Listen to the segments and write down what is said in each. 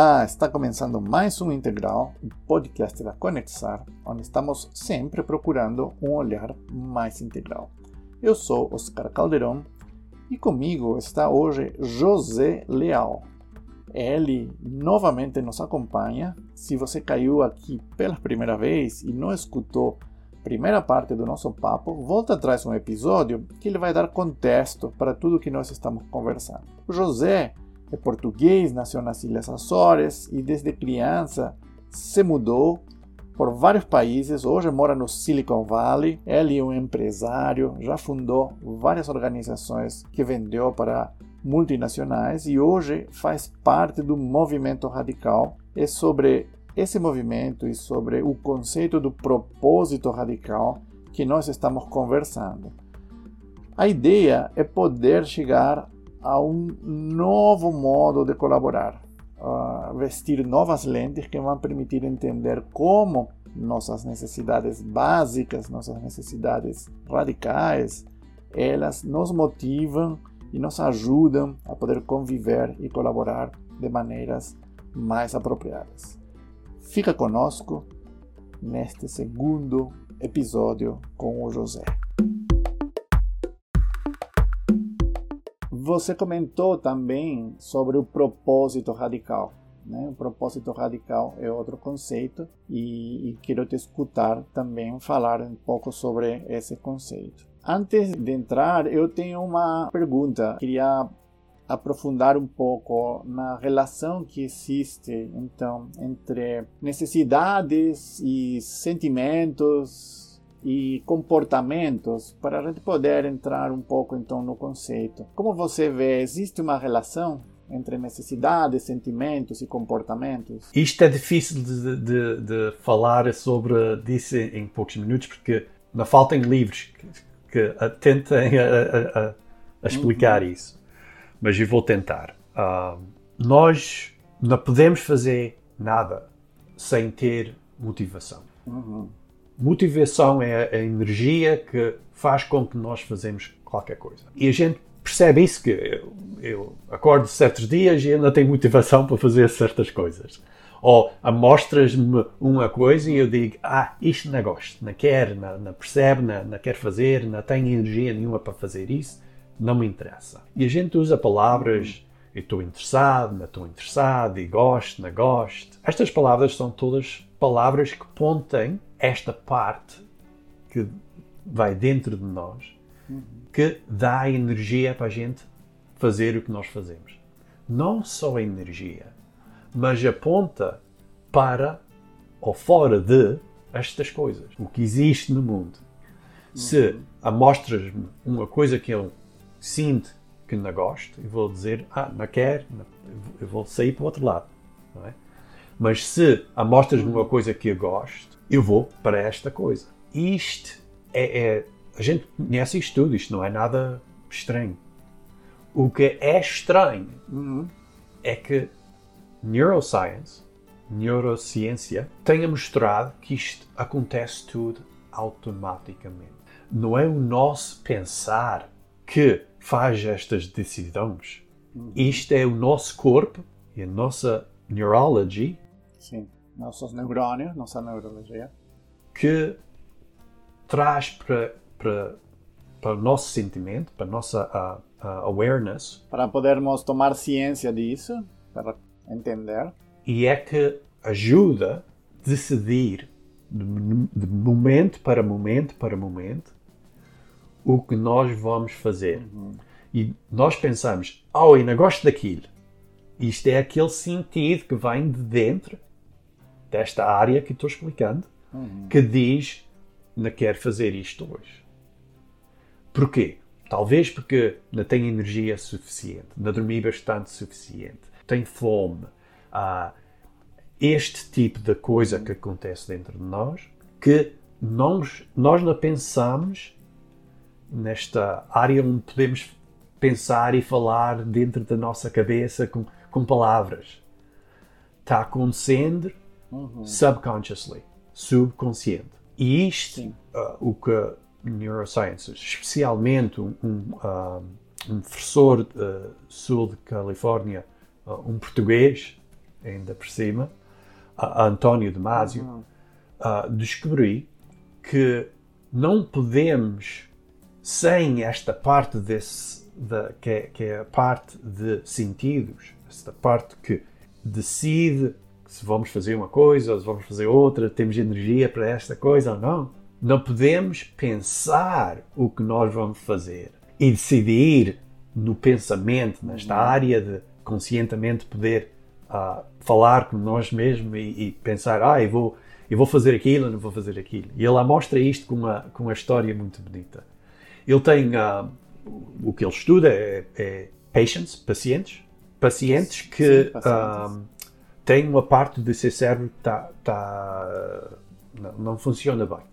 Olá, está começando mais um Integral, um podcast da Conexar, onde estamos sempre procurando um olhar mais integral. Eu sou Oscar Calderon e comigo está hoje José Leal. Ele novamente nos acompanha. Se você caiu aqui pela primeira vez e não escutou a primeira parte do nosso papo, volta atrás um episódio que ele vai dar contexto para tudo que nós estamos conversando. O José é português, nasceu nas Ilhas Açores e desde criança se mudou por vários países. Hoje mora no Silicon Valley. Ele é um empresário, já fundou várias organizações que vendeu para multinacionais e hoje faz parte do movimento radical. É sobre esse movimento e sobre o conceito do propósito radical que nós estamos conversando. A ideia é poder chegar a um novo modo de colaborar, uh, vestir novas lentes que vão permitir entender como nossas necessidades básicas, nossas necessidades radicais, elas nos motivam e nos ajudam a poder conviver e colaborar de maneiras mais apropriadas. Fica conosco neste segundo episódio com o José. Você comentou também sobre o propósito radical. Né? O propósito radical é outro conceito e, e quero te escutar também falar um pouco sobre esse conceito. Antes de entrar, eu tenho uma pergunta. Queria aprofundar um pouco na relação que existe então entre necessidades e sentimentos e comportamentos para a gente poder entrar um pouco então no conceito. Como você vê, existe uma relação entre necessidades, sentimentos e comportamentos? Isto é difícil de, de, de falar sobre isso em poucos minutos porque não faltam livros que, que tentem a, a, a explicar uhum. isso. Mas eu vou tentar. Uh, nós não podemos fazer nada sem ter motivação. Uhum. Motivação é a energia que faz com que nós fazemos qualquer coisa. E a gente percebe isso que eu, eu acordo certos dias e ainda tenho motivação para fazer certas coisas. Ou mostras-me uma coisa e eu digo, ah, isto não gosto, não quero, não, não percebe, não, não quer fazer, não tenho energia nenhuma para fazer isso, não me interessa. E a gente usa palavras, eu estou interessado, não estou interessado, e gosto, não gosto. Estas palavras são todas palavras que pontem esta parte que vai dentro de nós que dá energia para a gente fazer o que nós fazemos. Não só a energia, mas aponta para ou fora de estas coisas, o que existe no mundo. Se amostras-me uma coisa que eu sinto que não gosto, eu vou dizer, ah, não quero, eu vou sair para o outro lado. Não é? Mas se amostras-me uma coisa que eu gosto, eu vou para esta coisa. Isto é, é, A gente conhece isto tudo, isto não é nada estranho. O que é estranho uhum. é que neuroscience, neurociência, tenha mostrado que isto acontece tudo automaticamente. Não é o nosso pensar que faz estas decisões. Uhum. Isto é o nosso corpo e a nossa neurology Sim, nossos neurônios, nossa neurologia. Que traz para, para, para o nosso sentimento, para a nossa uh, uh, awareness. Para podermos tomar ciência disso, para entender. E é que ajuda a decidir de, momento para momento para momento o que nós vamos fazer. Uhum. E nós pensamos, oh, não gosto daquilo. Isto é aquele sentido que vem de dentro desta área que estou explicando, uhum. que diz não quero fazer isto hoje. Porquê? Talvez porque não tenho energia suficiente, não dormi bastante suficiente, tenho fome. Há este tipo de coisa que acontece dentro de nós que nós, nós não pensamos nesta área onde podemos pensar e falar dentro da nossa cabeça com, com palavras. Está acontecendo uhum. subconsciously, subconsciente. E isto, uh, o que neurosciences, especialmente um, um, uh, um professor uh, sul de Califórnia, uh, um português, ainda por cima, António Damasio, uhum. uh, descobri que não podemos, sem esta parte desse, da, que, é, que é a parte de sentidos, esta parte que decide se vamos fazer uma coisa ou se vamos fazer outra, temos energia para esta coisa ou não. Não podemos pensar o que nós vamos fazer e decidir no pensamento, nesta uhum. área de conscientemente poder uh, falar com nós mesmos e, e, pensar, ah, eu vou, eu vou fazer aquilo, não vou fazer aquilo. E ele mostra isto com uma, com uma história muito bonita. Ele tem, uh, o que ele estuda é, é patients, pacientes, pacientes que Sim, pacientes. Uh, têm uma parte do seu cérebro que tá, tá, não, não, funciona bem.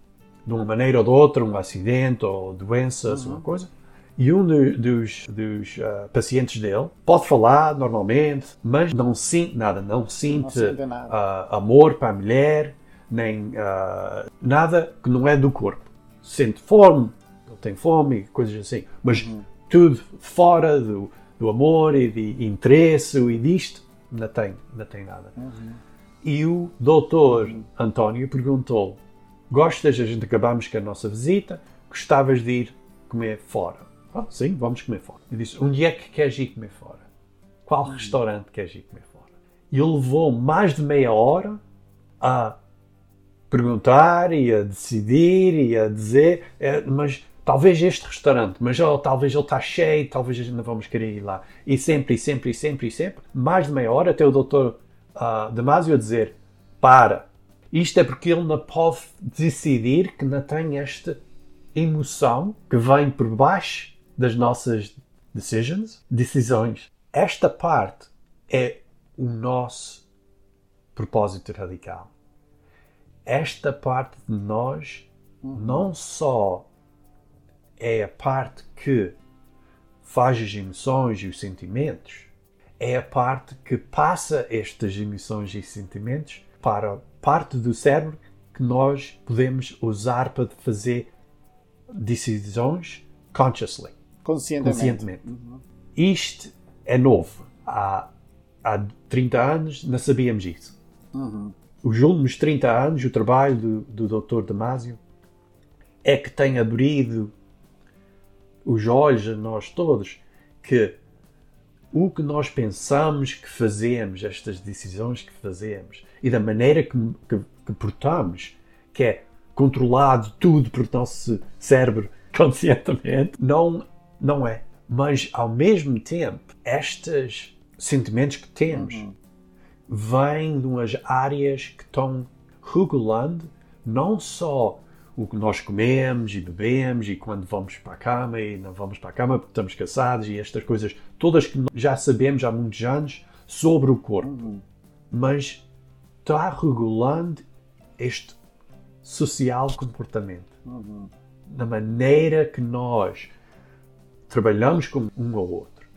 De uma maneira ou de outra, um acidente ou doença, uhum. uma coisa e um do, dos, dos uh, pacientes dele pode falar normalmente, mas não sente nada, não sente. Uh, amor para a mulher, nem uh, nada que não é do corpo. Sente fome, ele tem fome, coisas assim, mas uhum. tudo fora do, do amor e de interesse e disto, não tem, não tem nada. Uhum. E o doutor uhum. António perguntou: Gostas? A gente acabamos com a nossa visita, gostavas de ir comer fora? Ah, sim, vamos comer fora. Eu disse, onde é que queres ir comer fora? Qual hum. restaurante queres ir comer fora? E ele levou mais de meia hora a perguntar e a decidir e a dizer, é, mas talvez este restaurante, mas oh, talvez ele está cheio, talvez a gente não vamos querer ir lá. E sempre, e sempre, e sempre, e sempre, mais de meia hora, até o doutor uh, Damasio dizer, para. Isto é porque ele não pode decidir que não tem esta emoção que vem por baixo das nossas decisions, decisões. Esta parte é o nosso propósito radical. Esta parte de nós não só é a parte que faz as emoções e os sentimentos, é a parte que passa estas emoções e sentimentos para a parte do cérebro que nós podemos usar para fazer decisões consciously. Conscientemente. conscientemente. Uhum. Isto é novo. Há, há 30 anos não sabíamos isso. Uhum. Os últimos 30 anos, o trabalho do, do Dr. Damasio é que tem abrido os olhos a nós todos que o que nós pensamos que fazemos, estas decisões que fazemos e da maneira que, que, que portamos, que é controlado tudo por nosso cérebro conscientemente, não não é. Mas, ao mesmo tempo, estes sentimentos que temos uhum. vêm de umas áreas que estão regulando não só o que nós comemos e bebemos e quando vamos para a cama e não vamos para a cama porque estamos cansados e estas coisas todas que já sabemos há muitos anos sobre o corpo. Uhum. Mas está regulando este social comportamento. Uhum. Na maneira que nós trabalhamos com um ou outro,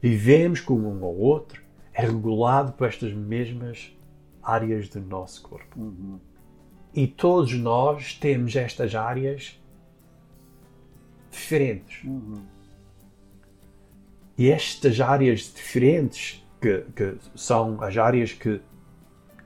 vivemos com um ou outro, é regulado por estas mesmas áreas do nosso corpo. Uhum. E todos nós temos estas áreas diferentes. Uhum. E estas áreas diferentes, que, que, são as áreas que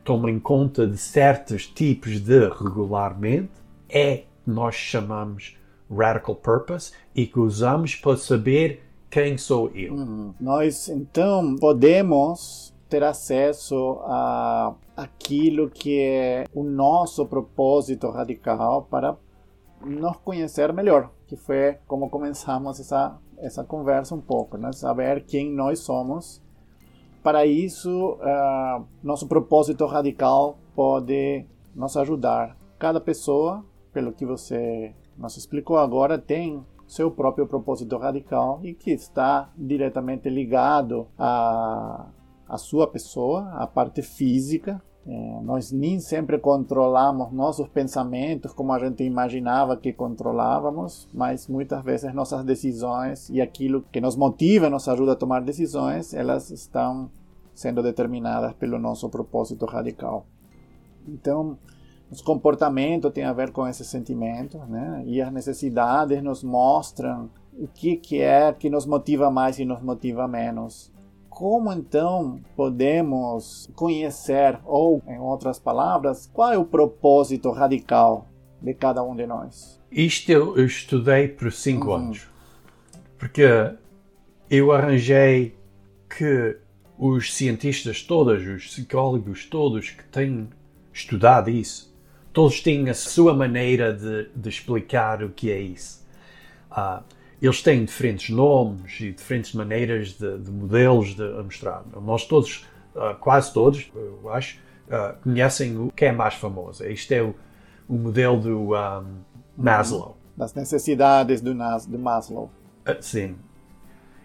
tomam em conta de certos tipos de regularmente, é que nós chamamos radical purpose e que usamos para saber quem sou eu. Uhum. Nós então podemos ter acesso a aquilo que é o nosso propósito radical para nos conhecer melhor, que foi como começamos essa essa conversa um pouco, né? saber quem nós somos. Para isso, uh, nosso propósito radical pode nos ajudar. Cada pessoa, pelo que você nos explicou agora, tem seu próprio propósito radical e que está diretamente ligado à, à sua pessoa, à parte física. É, nós nem sempre controlamos nossos pensamentos como a gente imaginava que controlávamos, mas muitas vezes nossas decisões e aquilo que nos motiva, nos ajuda a tomar decisões, elas estão sendo determinadas pelo nosso propósito radical. Então, os comportamentos têm a ver com esses sentimentos, né? E as necessidades nos mostram o que, que é que nos motiva mais e nos motiva menos. Como então podemos conhecer, ou em outras palavras, qual é o propósito radical de cada um de nós? Isto eu, eu estudei por cinco uhum. anos. Porque eu arranjei que os cientistas todos, os psicólogos todos que têm estudado isso, todos têm a sua maneira de, de explicar o que é isso. Uh, eles têm diferentes nomes e diferentes maneiras de, de modelos de mostrar. Nós todos, uh, quase todos, eu acho, uh, conhecem o que é mais famoso. Este é o, o modelo do um, Maslow. Das necessidades do, do Maslow. sim.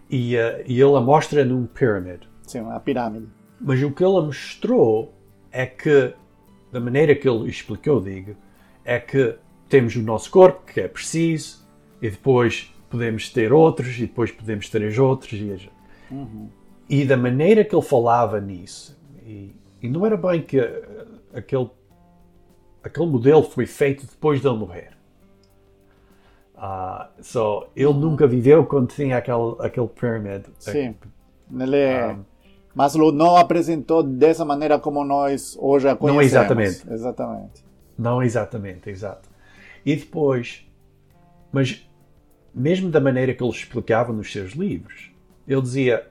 E, e ele a mostra num pirâmide. Sim, uma pirâmide. Mas o que ele mostrou é que, da maneira que ele explicou, digo, é que temos o nosso corpo, que é preciso, e depois podemos ter outros, e depois podemos ter os outros. E, uhum. e da maneira que ele falava nisso, e, e não era bem que aquele, aquele modelo foi feito depois de ele morrer. Uh, so, ele uhum. nunca viveu quando tinha aquele, aquele pyramid. Sim. Ele é... Um, Maslow não apresentou dessa maneira como nós hoje a conhecemos. Não exatamente. Exatamente. Não exatamente, exato. E depois, mas mesmo da maneira que ele explicava nos seus livros, ele dizia: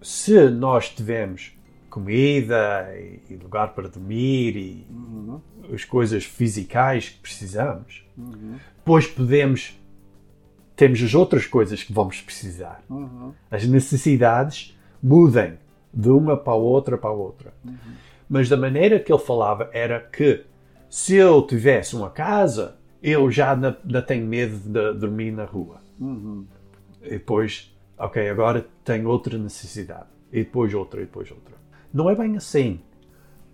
se nós tivermos comida e lugar para dormir e uhum. as coisas fisicais que precisamos, uhum. depois podemos temos as outras coisas que vamos precisar. Uhum. As necessidades mudem de uma para a outra para a outra. Mas da maneira que ele falava era que se eu tivesse uma casa, eu já ainda tenho medo de dormir na rua. Uhum. E depois, ok, agora tenho outra necessidade. E depois outra, e depois outra. Não é bem assim.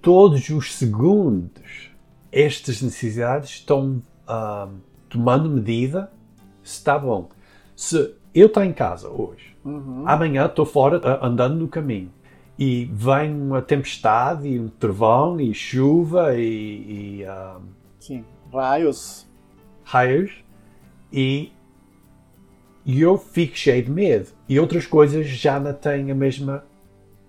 Todos os segundos, estas necessidades estão uh, tomando medida se está bom. Se eu estou em casa hoje, uhum. amanhã estou fora uh, andando no caminho e vem uma tempestade e um trovão e chuva e, e ah, Sim, raios e e eu fico cheio de medo. E outras coisas já não têm a mesma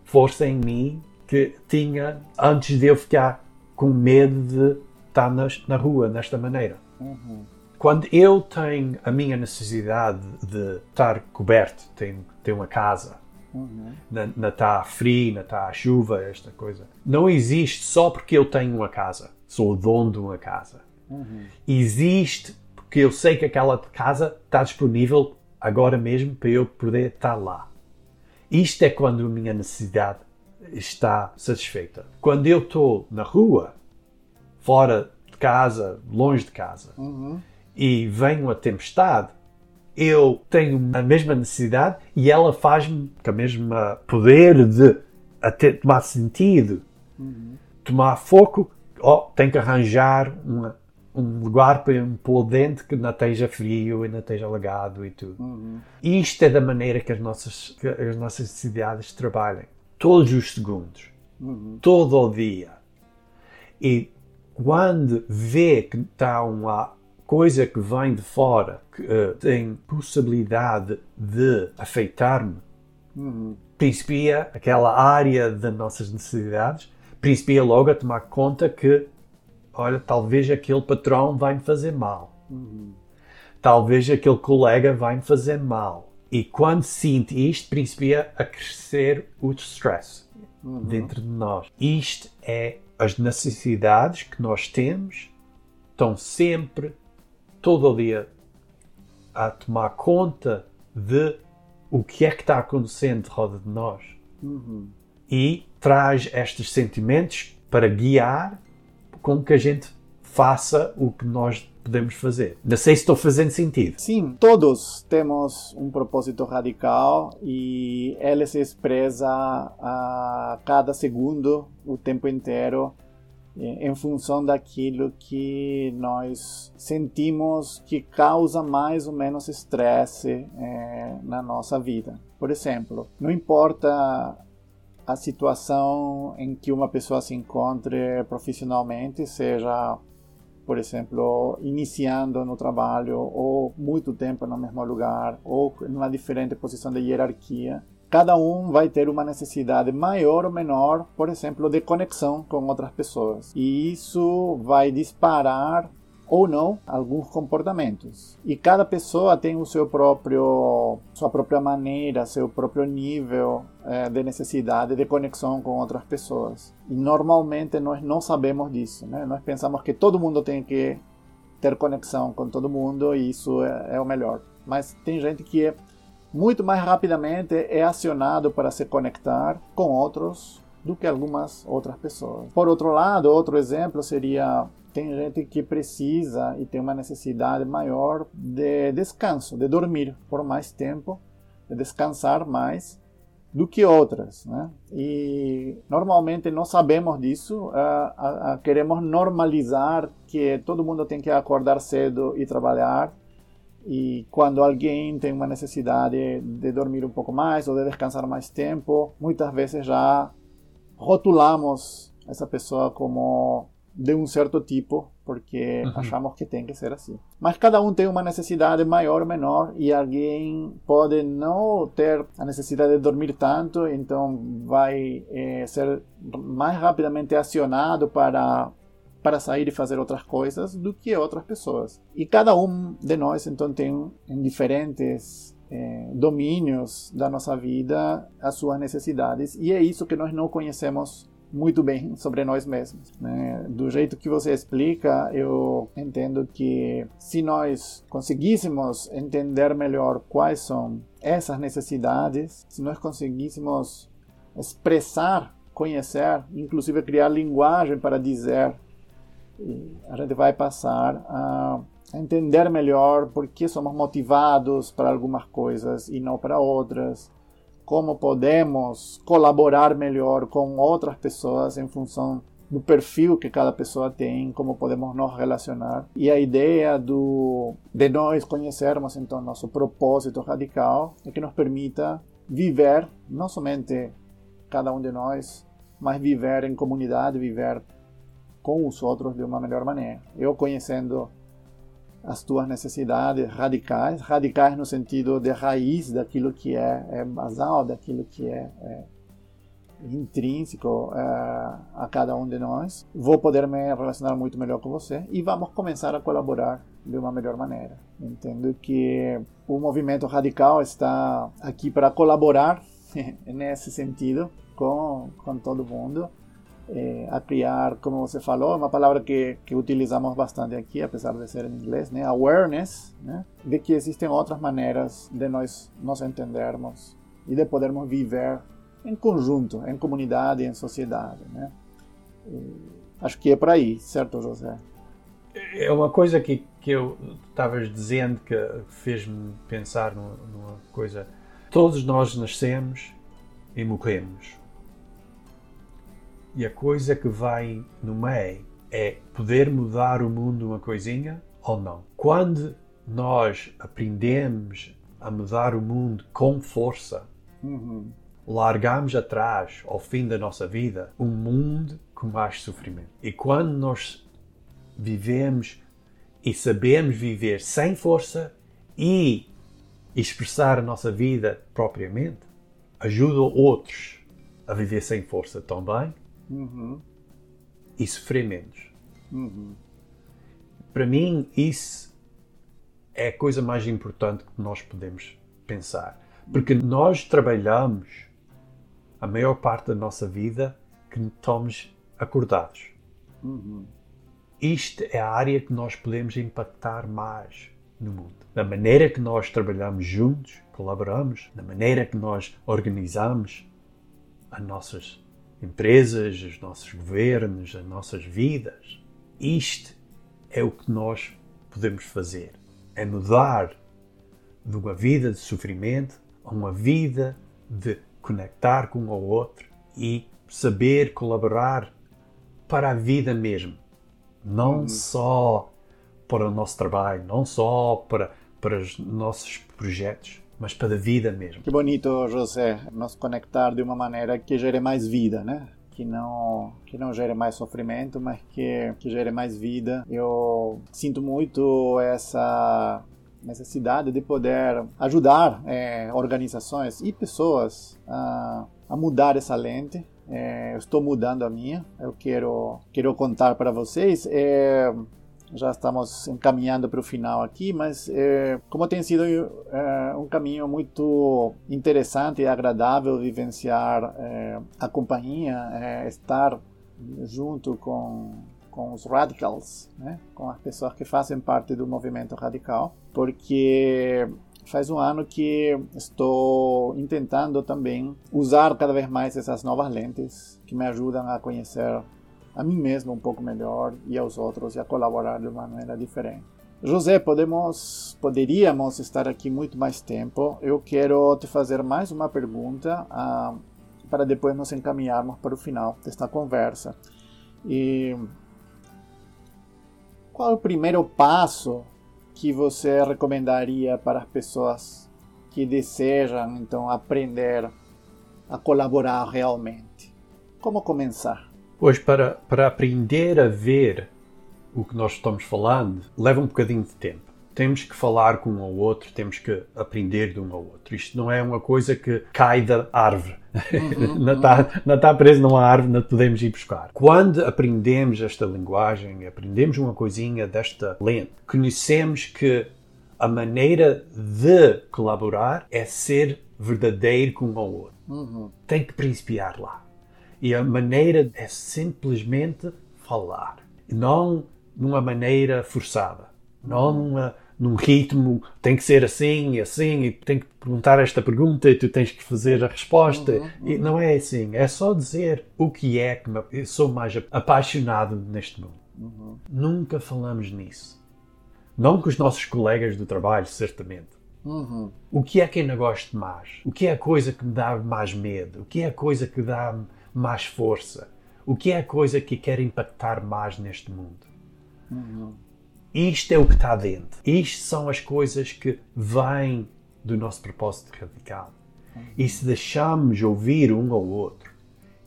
força em mim que tinha antes de eu ficar com medo de estar nas, na rua nesta maneira. Uhum. Quando eu tenho a minha necessidade de estar coberto, tenho, tenho uma casa, uhum. não está frio, não está chuva, esta coisa, não existe só porque eu tenho uma casa, sou o dono de uma casa. Uhum. Existe porque eu sei que aquela casa está disponível agora mesmo para eu poder estar lá. Isto é quando a minha necessidade está satisfeita. Quando eu estou na rua, fora de casa, longe de casa, uhum. e vem uma tempestade, eu tenho a mesma necessidade e ela faz-me com a mesma poder de até tomar sentido, uhum. tomar foco. Oh, tenho que arranjar uma, um lugar para pôr dentro que não esteja frio e não esteja alagado e tudo. Uhum. Isto é da maneira que as nossas, que as nossas cidades trabalham. Todos os segundos. Uhum. Todo o dia. E quando vê que está uma coisa que vem de fora, que uh, tem possibilidade de afetar-me, uhum. principia aquela área das nossas necessidades, principia logo a tomar conta que olha, talvez aquele patrão vai me fazer mal. Uhum. Talvez aquele colega vai me fazer mal. E quando sinto isto, principia a crescer o stress uhum. dentro de nós. Isto é as necessidades que nós temos estão sempre, todo o dia, a tomar conta de o que é que está acontecendo de roda de nós. Uhum. E traz estes sentimentos para guiar com que a gente faça o que nós podemos fazer. Não sei se estou fazendo sentido. Sim, todos temos um propósito radical e ele se expressa a cada segundo, o tempo inteiro, em função daquilo que nós sentimos que causa mais ou menos estresse é, na nossa vida. Por exemplo, não importa a situação em que uma pessoa se encontre profissionalmente, seja, por exemplo, iniciando no trabalho ou muito tempo no mesmo lugar ou em uma diferente posição de hierarquia, cada um vai ter uma necessidade maior ou menor, por exemplo, de conexão com outras pessoas. E isso vai disparar ou não alguns comportamentos. E cada pessoa tem o seu próprio, sua própria maneira, seu próprio nível é, de necessidade de conexão com outras pessoas. E normalmente nós não sabemos disso, né? Nós pensamos que todo mundo tem que ter conexão com todo mundo e isso é, é o melhor. Mas tem gente que é muito mais rapidamente é acionado para se conectar com outros do que algumas outras pessoas. Por outro lado, outro exemplo seria tem gente que precisa e tem uma necessidade maior de descanso, de dormir por mais tempo, de descansar mais do que outras, né? E normalmente não sabemos disso, uh, uh, queremos normalizar que todo mundo tem que acordar cedo e trabalhar, e quando alguém tem uma necessidade de dormir um pouco mais ou de descansar mais tempo, muitas vezes já rotulamos essa pessoa como de um certo tipo, porque uhum. achamos que tem que ser assim. Mas cada um tem uma necessidade maior ou menor, e alguém pode não ter a necessidade de dormir tanto, então vai é, ser mais rapidamente acionado para para sair e fazer outras coisas do que outras pessoas. E cada um de nós então tem em diferentes é, domínios da nossa vida as suas necessidades e é isso que nós não conhecemos muito bem sobre nós mesmos. Né? Do jeito que você explica, eu entendo que se nós conseguíssemos entender melhor quais são essas necessidades, se nós conseguíssemos expressar, conhecer, inclusive criar linguagem para dizer, a gente vai passar a entender melhor por que somos motivados para algumas coisas e não para outras como podemos colaborar melhor com outras pessoas em função do perfil que cada pessoa tem, como podemos nos relacionar. E a ideia do, de nós conhecermos então nosso propósito radical é que nos permita viver, não somente cada um de nós, mas viver em comunidade, viver com os outros de uma melhor maneira. Eu conhecendo as tuas necessidades radicais, radicais no sentido de raiz daquilo que é, é basal, daquilo que é, é intrínseco é, a cada um de nós. Vou poder me relacionar muito melhor com você e vamos começar a colaborar de uma melhor maneira. Entendo que o movimento radical está aqui para colaborar nesse sentido com, com todo mundo eh, a criar, como você falou, uma palavra que, que utilizamos bastante aqui, apesar de ser em inglês, né? awareness, né? de que existem outras maneiras de nós nos entendermos e de podermos viver em conjunto, em comunidade, em sociedade. Né? E acho que é por aí, certo, José? É uma coisa que, que eu estavas dizendo que fez-me pensar numa, numa coisa. Todos nós nascemos e morremos e a coisa que vai no meio é poder mudar o mundo uma coisinha ou não. Quando nós aprendemos a mudar o mundo com força, uhum. largamos atrás, ao fim da nossa vida, um mundo com mais sofrimento. E quando nós vivemos e sabemos viver sem força e expressar a nossa vida propriamente, ajuda outros a viver sem força também uhum. e sofrer menos. Uhum. Para mim, isso é a coisa mais importante que nós podemos pensar. Porque nós trabalhamos a maior parte da nossa vida que estamos acordados. Uhum. Isto é a área que nós podemos impactar mais no mundo. Na maneira que nós trabalhamos juntos, colaboramos, na maneira que nós organizamos as nossas empresas, os nossos governos, as nossas vidas. Isto é o que nós podemos fazer. É mudar de uma vida de sofrimento a uma vida de conectar com o outro e saber colaborar para a vida mesmo. Não hum. só para o nosso trabalho, não só para, para os nossos projetos, mas para a vida mesmo. Que bonito, José, nos conectar de uma maneira que gere mais vida, né? Que não, que não gere mais sofrimento, mas que, que gere mais vida. Eu sinto muito essa necessidade de poder ajudar é, organizações e pessoas a, a mudar essa lente. É, estou mudando a minha. Eu quero quero contar para vocês. É, já estamos encaminhando para o final aqui, mas é, como tem sido é, um caminho muito interessante e agradável vivenciar é, a companhia, estar junto com com os radicals, né? com as pessoas que fazem parte do movimento radical, porque faz um ano que estou tentando também usar cada vez mais essas novas lentes que me ajudam a conhecer a mim mesmo um pouco melhor e aos outros e a colaborar de uma maneira diferente. José, podemos, poderíamos estar aqui muito mais tempo. Eu quero te fazer mais uma pergunta uh, para depois nos encaminharmos para o final desta conversa. E qual é o primeiro passo que você recomendaria para as pessoas que desejam então aprender a colaborar realmente? Como começar? Pois para, para aprender a ver o que nós estamos falando leva um bocadinho de tempo temos que falar com um ao outro, temos que aprender de um ao outro. Isto não é uma coisa que cai da árvore. Uhum, não está uhum. tá preso numa árvore, não podemos ir buscar. Quando aprendemos esta linguagem, aprendemos uma coisinha desta lente, conhecemos que a maneira de colaborar é ser verdadeiro com um ao outro. Uhum. Tem que principiar lá. E a maneira é simplesmente falar. Não numa maneira forçada. Não numa num ritmo, tem que ser assim e assim, e tem que perguntar esta pergunta e tu tens que fazer a resposta. Uhum, uhum. E não é assim, é só dizer o que é que eu sou mais apaixonado neste mundo. Uhum. Nunca falamos nisso. Não com os nossos colegas do trabalho, certamente. Uhum. O que é que ainda gosto mais? O que é a coisa que me dá mais medo? O que é a coisa que dá mais força? O que é a coisa que quer impactar mais neste mundo? Uhum. Isto é o que está dentro. Isto são as coisas que vêm do nosso propósito radical. E se deixarmos ouvir um ao outro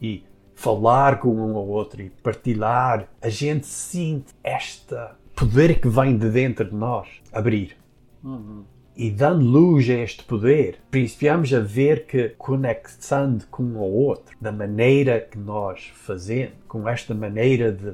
e falar com um ao outro e partilhar, a gente sente este poder que vem de dentro de nós abrir. Uhum. E dando luz a este poder, principiamos a ver que conectando com ao outro, da maneira que nós fazemos, com esta maneira de,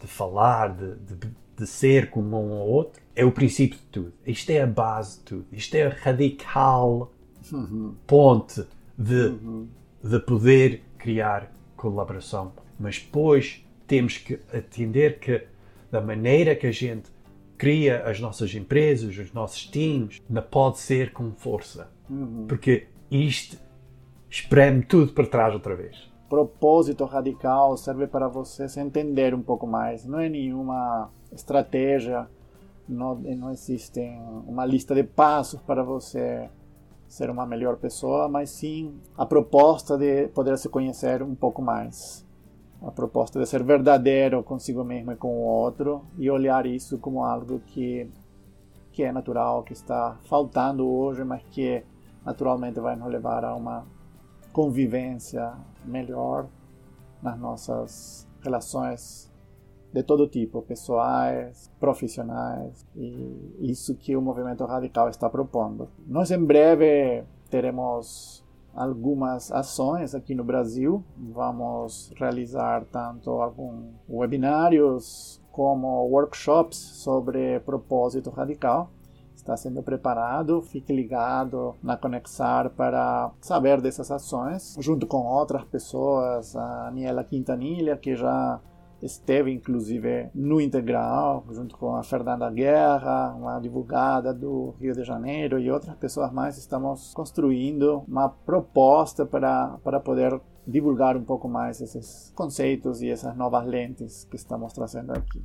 de falar, de, de de ser como um ao outro, é o princípio de tudo. Isto é a base de tudo. Isto é a radical uhum. ponte de, uhum. de poder criar colaboração. Mas depois temos que atender que da maneira que a gente cria as nossas empresas, os nossos teams, não pode ser com força. Uhum. Porque isto espreme tudo para trás outra vez. Propósito radical serve para você se entender um pouco mais. Não é nenhuma estratégia, não, não existe uma lista de passos para você ser uma melhor pessoa, mas sim a proposta de poder se conhecer um pouco mais. A proposta de ser verdadeiro consigo mesmo e com o outro e olhar isso como algo que, que é natural, que está faltando hoje, mas que naturalmente vai nos levar a uma convivência melhor nas nossas relações de todo tipo, pessoais, profissionais, e isso que o movimento radical está propondo. Nós em breve teremos algumas ações aqui no Brasil. Vamos realizar tanto alguns webinários como workshops sobre propósito radical. Está sendo preparado, fique ligado na Conexar para saber dessas ações, junto com outras pessoas, a Aniela Quintanilha, que já esteve inclusive no Integral, junto com a Fernanda Guerra, uma advogada do Rio de Janeiro e outras pessoas mais, estamos construindo uma proposta para, para poder divulgar um pouco mais esses conceitos e essas novas lentes que estamos trazendo aqui.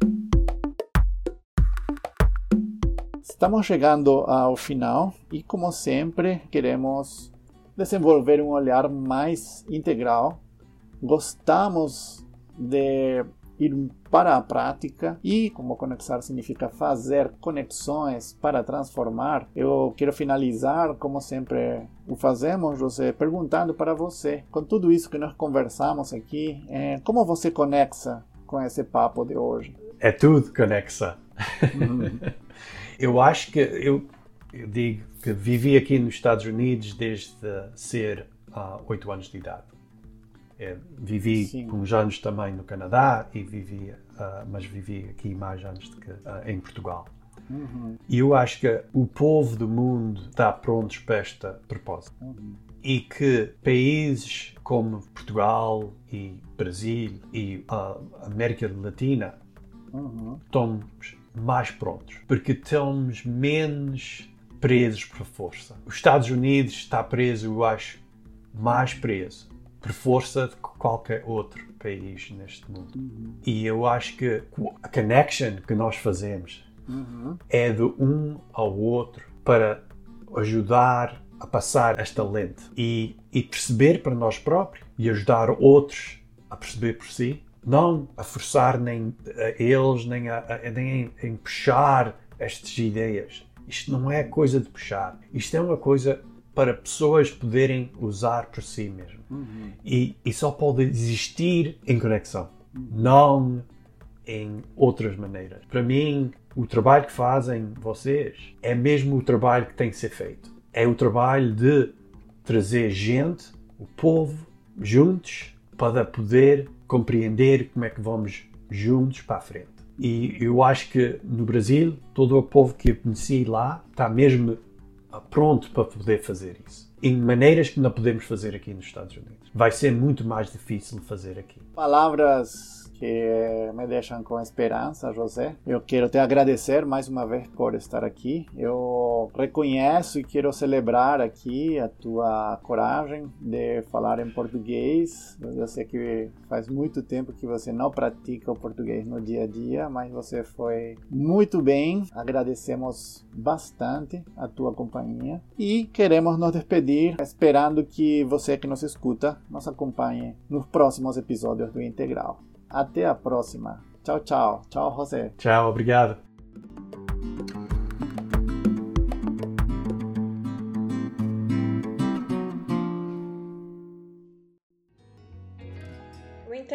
Estamos chegando ao final e, como sempre, queremos desenvolver um olhar mais integral. Gostamos de ir para a prática e, como conexar significa fazer conexões para transformar, eu quero finalizar, como sempre o fazemos, José, perguntando para você, com tudo isso que nós conversamos aqui, é, como você conexa com esse papo de hoje? É tudo conexa. Uhum. eu acho que eu eu digo que vivi aqui nos Estados Unidos desde ser uh, 8 anos de idade. É, vivi Sim. uns anos também no Canadá e vivi, uh, mas vivi aqui mais anos do que uh, em Portugal. Uhum. E eu acho que o povo do mundo está pronto para esta propósito. Uhum. E que países como Portugal e Brasil e a América Latina uhum. estamos mais prontos, porque estamos menos presos por força. Os Estados Unidos está preso, eu acho, mais preso por força de qualquer outro país neste mundo. Uhum. E eu acho que a connection que nós fazemos uhum. é de um ao outro para ajudar a passar esta lente e, e perceber para nós próprios e ajudar outros a perceber por si, não a forçar nem a eles, nem a, a nem em puxar estas ideias. Isto não é coisa de puxar. Isto é uma coisa para pessoas poderem usar por si mesmo. Uhum. E, e, só pode existir em conexão, uhum. não em outras maneiras. Para mim, o trabalho que fazem vocês é mesmo o trabalho que tem que ser feito. É o trabalho de trazer gente, o povo, juntos para poder compreender como é que vamos juntos para a frente. E eu acho que no Brasil, todo o povo que eu conheci lá está mesmo pronto para poder fazer isso. Em maneiras que não podemos fazer aqui nos Estados Unidos. Vai ser muito mais difícil fazer aqui. Palavras que me deixam com esperança, José. Eu quero te agradecer mais uma vez por estar aqui. Eu reconheço e quero celebrar aqui a tua coragem de falar em português. Eu sei que faz muito tempo que você não pratica o português no dia a dia, mas você foi muito bem. Agradecemos bastante a tua companhia e queremos nos despedir esperando que você que nos escuta nos acompanhe nos próximos episódios do Integral. Até a próxima. Tchau, tchau. Tchau, José. Tchau, obrigado.